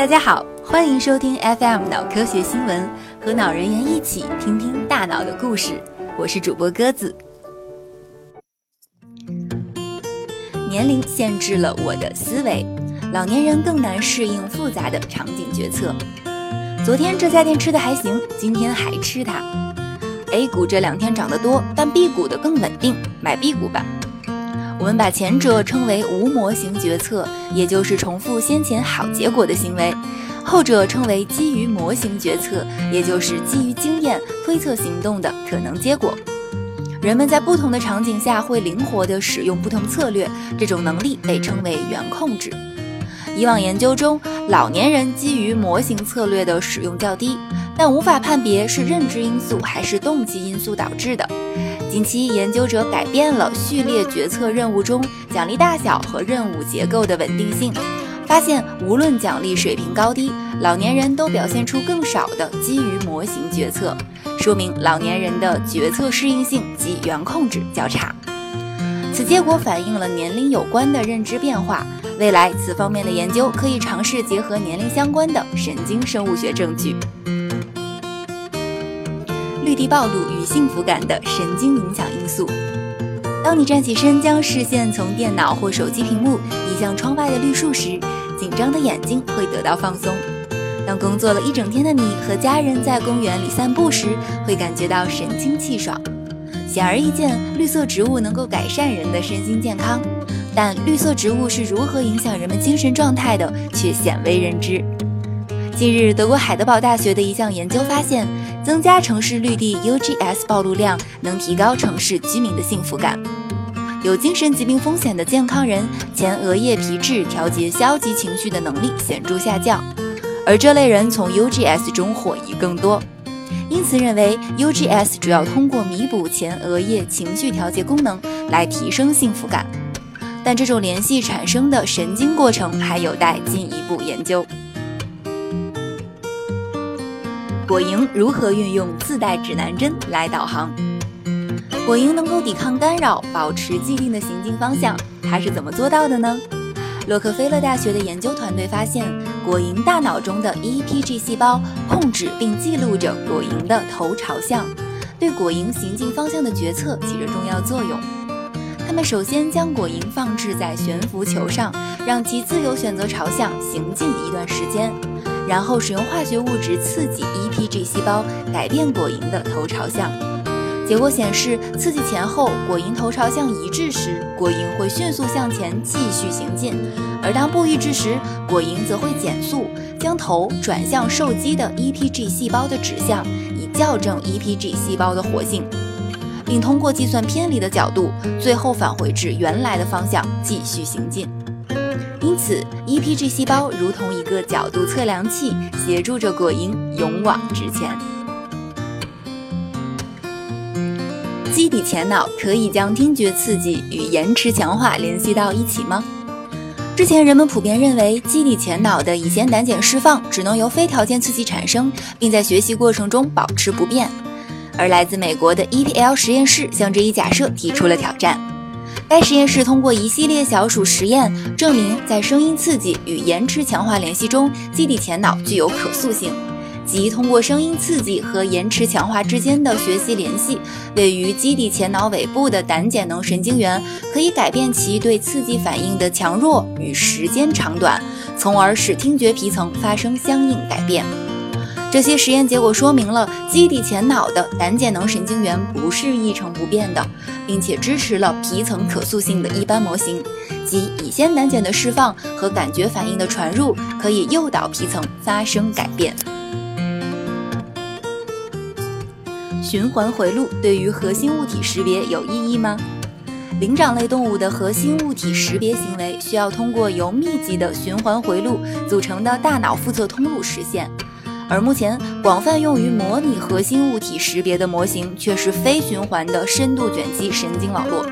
大家好，欢迎收听 FM 脑科学新闻，和脑人员一起听听大脑的故事。我是主播鸽子。年龄限制了我的思维，老年人更难适应复杂的场景决策。昨天这家店吃的还行，今天还吃它。A 股这两天涨得多，但 B 股的更稳定，买 B 股吧。我们把前者称为无模型决策，也就是重复先前好结果的行为；后者称为基于模型决策，也就是基于经验推测行动的可能结果。人们在不同的场景下会灵活地使用不同策略，这种能力被称为元控制。以往研究中，老年人基于模型策略的使用较低，但无法判别是认知因素还是动机因素导致的。近期，研究者改变了序列决策任务中奖励大小和任务结构的稳定性，发现无论奖励水平高低，老年人都表现出更少的基于模型决策，说明老年人的决策适应性及元控制较差。此结果反映了年龄有关的认知变化，未来此方面的研究可以尝试结合年龄相关的神经生物学证据。绿地暴露与幸福感的神经影响因素。当你站起身，将视线从电脑或手机屏幕移向窗外的绿树时，紧张的眼睛会得到放松。当工作了一整天的你和家人在公园里散步时，会感觉到神清气爽。显而易见，绿色植物能够改善人的身心健康，但绿色植物是如何影响人们精神状态的，却鲜为人知。近日，德国海德堡大学的一项研究发现，增加城市绿地 UGS 暴露量能提高城市居民的幸福感。有精神疾病风险的健康人，前额叶皮质调节消极情绪的能力显著下降，而这类人从 UGS 中获益更多。因此，认为 UGS 主要通过弥补前额叶情绪调节功能来提升幸福感，但这种联系产生的神经过程还有待进一步研究。果蝇如何运用自带指南针来导航？果蝇能够抵抗干扰，保持既定的行进方向，它是怎么做到的呢？洛克菲勒大学的研究团队发现，果蝇大脑中的 EPG 细胞控制并记录着果蝇的头朝向，对果蝇行进方向的决策起着重要作用。他们首先将果蝇放置在悬浮球上，让其自由选择朝向行进一段时间。然后使用化学物质刺激 EPG 细胞，改变果蝇的头朝向。结果显示，刺激前后果蝇头朝向一致时，果蝇会迅速向前继续行进；而当不一致时，果蝇则会减速，将头转向受激的 EPG 细胞的指向，以校正 EPG 细胞的活性，并通过计算偏离的角度，最后返回至原来的方向继续行进。因此，EPG 细胞如同一个角度测量器，协助着果蝇勇往直前。基底前脑可以将听觉刺激与延迟强化联系到一起吗？之前人们普遍认为，基底前脑的乙酰胆碱释放只能由非条件刺激产生，并在学习过程中保持不变。而来自美国的 EPL 实验室向这一假设提出了挑战。该实验室通过一系列小鼠实验，证明在声音刺激与延迟强化联系中，基底前脑具有可塑性，即通过声音刺激和延迟强化之间的学习联系，位于基底前脑尾部的胆碱能神经元可以改变其对刺激反应的强弱与时间长短，从而使听觉皮层发生相应改变。这些实验结果说明了基底前脑的胆碱能神经元不是一成不变的，并且支持了皮层可塑性的一般模型，即乙酰胆碱的释放和感觉反应的传入可以诱导皮层发生改变。循环回路对于核心物体识别有意义吗？灵长类动物的核心物体识别行为需要通过由密集的循环回路组成的大脑腹侧通路实现。而目前广泛用于模拟核心物体识别的模型却是非循环的深度卷积神经网络。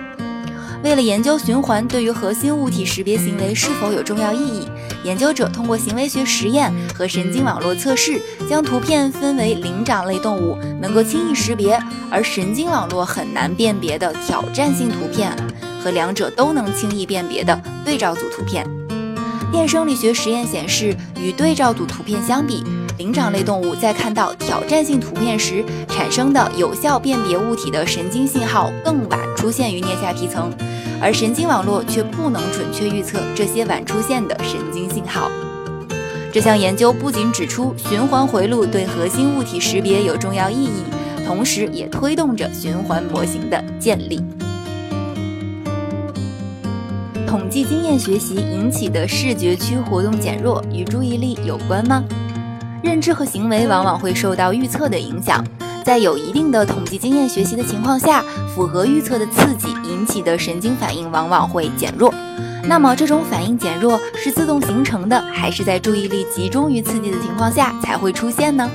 为了研究循环对于核心物体识别行为是否有重要意义，研究者通过行为学实验和神经网络测试，将图片分为灵长类动物能够轻易识别，而神经网络很难辨别的挑战性图片，和两者都能轻易辨别的对照组图片。电生理学实验显示，与对照组图片相比，灵长类动物在看到挑战性图片时产生的有效辨别物体的神经信号更晚出现于颞下皮层，而神经网络却不能准确预测这些晚出现的神经信号。这项研究不仅指出循环回路对核心物体识别有重要意义，同时也推动着循环模型的建立。统计经验学习引起的视觉区活动减弱与注意力有关吗？认知和行为往往会受到预测的影响，在有一定的统计经验学习的情况下，符合预测的刺激引起的神经反应往往会减弱。那么，这种反应减弱是自动形成的，还是在注意力集中于刺激的情况下才会出现呢？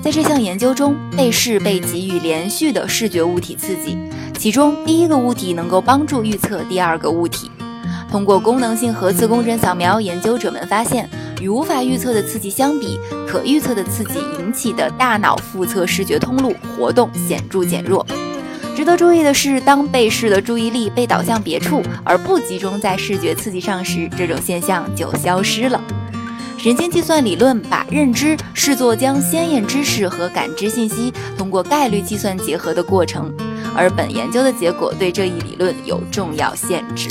在这项研究中，被试被给予连续的视觉物体刺激，其中第一个物体能够帮助预测第二个物体。通过功能性核磁共振扫描，研究者们发现，与无法预测的刺激相比，可预测的刺激引起的大脑腹侧视觉通路活动显著减弱。值得注意的是，当被试的注意力被导向别处，而不集中在视觉刺激上时，这种现象就消失了。神经计算理论把认知视作将先验知识和感知信息通过概率计算结合的过程，而本研究的结果对这一理论有重要限制。